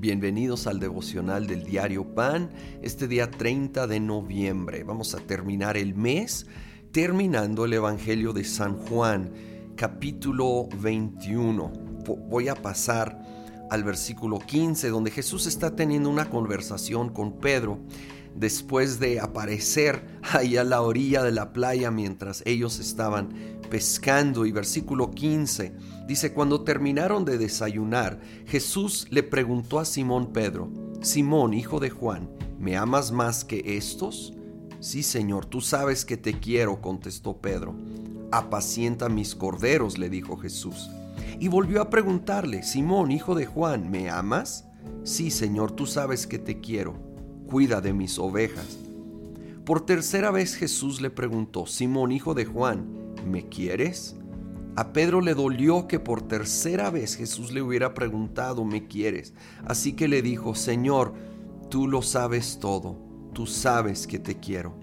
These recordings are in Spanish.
Bienvenidos al devocional del diario Pan, este día 30 de noviembre. Vamos a terminar el mes terminando el Evangelio de San Juan, capítulo 21. Voy a pasar al versículo 15, donde Jesús está teniendo una conversación con Pedro después de aparecer ahí a la orilla de la playa mientras ellos estaban pescando. Y versículo 15 dice, cuando terminaron de desayunar, Jesús le preguntó a Simón Pedro, Simón, hijo de Juan, ¿me amas más que estos? Sí, Señor, tú sabes que te quiero, contestó Pedro. Apacienta mis corderos, le dijo Jesús. Y volvió a preguntarle, Simón, hijo de Juan, ¿me amas? Sí, Señor, tú sabes que te quiero. Cuida de mis ovejas. Por tercera vez Jesús le preguntó, Simón, hijo de Juan, ¿me quieres? A Pedro le dolió que por tercera vez Jesús le hubiera preguntado, ¿me quieres? Así que le dijo, Señor, tú lo sabes todo, tú sabes que te quiero.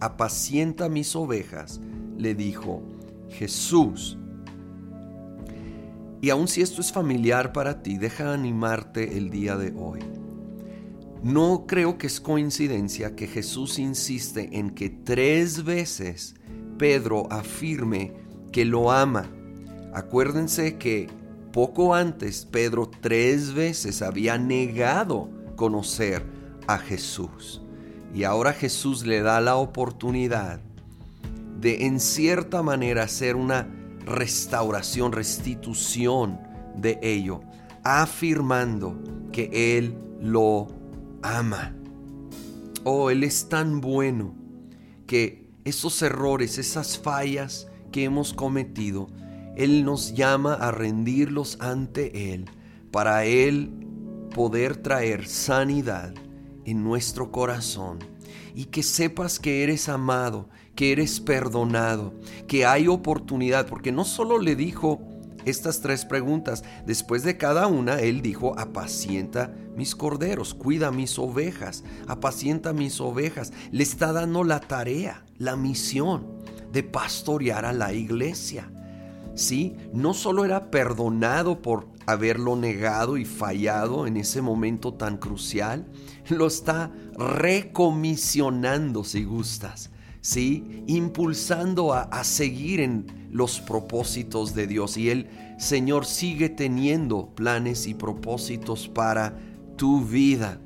Apacienta mis ovejas, le dijo Jesús. Y aun si esto es familiar para ti, deja animarte el día de hoy. No creo que es coincidencia que Jesús insiste en que tres veces Pedro afirme que lo ama. Acuérdense que poco antes Pedro tres veces había negado conocer a Jesús. Y ahora Jesús le da la oportunidad de en cierta manera hacer una restauración, restitución de ello, afirmando que Él lo ama. Oh, Él es tan bueno que esos errores, esas fallas que hemos cometido, Él nos llama a rendirlos ante Él, para Él poder traer sanidad en nuestro corazón y que sepas que eres amado, que eres perdonado, que hay oportunidad, porque no solo le dijo estas tres preguntas, después de cada una, él dijo, apacienta mis corderos, cuida mis ovejas, apacienta mis ovejas, le está dando la tarea, la misión de pastorear a la iglesia. Sí, no solo era perdonado por haberlo negado y fallado en ese momento tan crucial, lo está recomisionando si gustas. ¿Sí? impulsando a, a, seguir en los propósitos de Dios. Y el Señor sigue teniendo planes y propósitos para tu vida.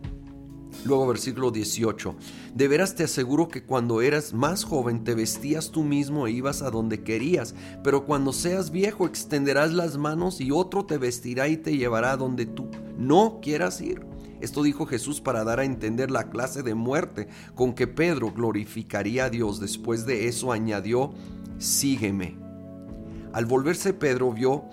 Luego versículo 18. De veras te aseguro que cuando eras más joven te vestías tú mismo e ibas a donde querías, pero cuando seas viejo extenderás las manos y otro te vestirá y te llevará a donde tú no quieras ir. Esto dijo Jesús para dar a entender la clase de muerte con que Pedro glorificaría a Dios. Después de eso añadió, sígueme. Al volverse Pedro vio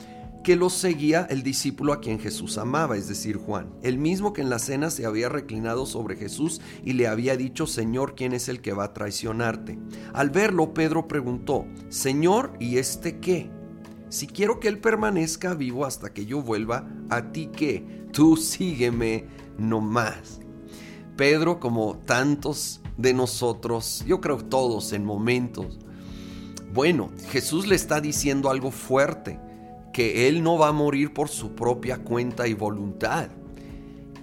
que lo seguía el discípulo a quien Jesús amaba, es decir, Juan, el mismo que en la cena se había reclinado sobre Jesús y le había dicho, Señor, ¿quién es el que va a traicionarte? Al verlo, Pedro preguntó, Señor, ¿y este qué? Si quiero que él permanezca vivo hasta que yo vuelva, ¿a ti qué? Tú sígueme no más. Pedro, como tantos de nosotros, yo creo todos en momentos, bueno, Jesús le está diciendo algo fuerte, que él no va a morir por su propia cuenta y voluntad.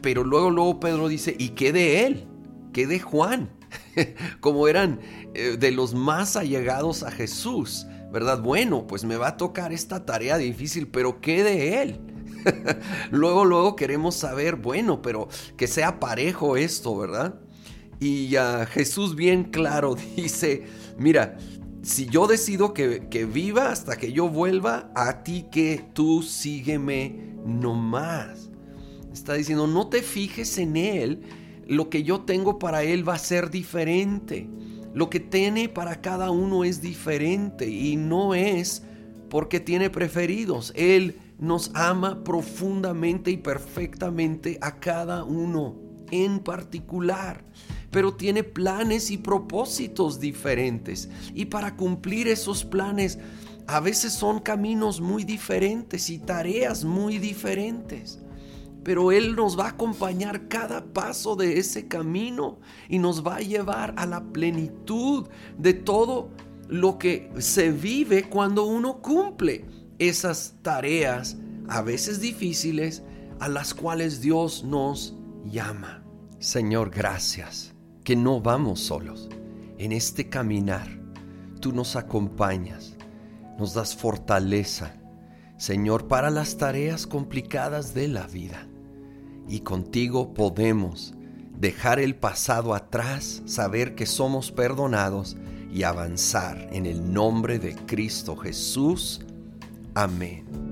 Pero luego, luego Pedro dice, ¿y qué de él? ¿Qué de Juan? como eran eh, de los más allegados a Jesús, ¿verdad? Bueno, pues me va a tocar esta tarea difícil, pero ¿qué de él? luego, luego queremos saber, bueno, pero que sea parejo esto, ¿verdad? Y Jesús bien claro dice, mira, si yo decido que, que, viva hasta que yo vuelva, a ti que tú sígueme no más. Está diciendo, no te fijes en él, lo que yo tengo para él va a ser diferente. Lo que tiene para cada uno es diferente y no es porque tiene preferidos. Él nos ama profundamente y perfectamente a cada uno en particular, pero tiene planes y propósitos diferentes. Y para cumplir esos planes, a veces son caminos muy diferentes y tareas muy diferentes. Pero Él nos va a acompañar cada paso de ese camino y nos va a llevar a la plenitud de todo lo que se vive cuando uno cumple esas tareas, a veces difíciles, a las cuales Dios nos llama. Señor, gracias que no vamos solos. En este caminar, tú nos acompañas, nos das fortaleza, Señor, para las tareas complicadas de la vida. Y contigo podemos dejar el pasado atrás, saber que somos perdonados y avanzar en el nombre de Cristo Jesús. Amém.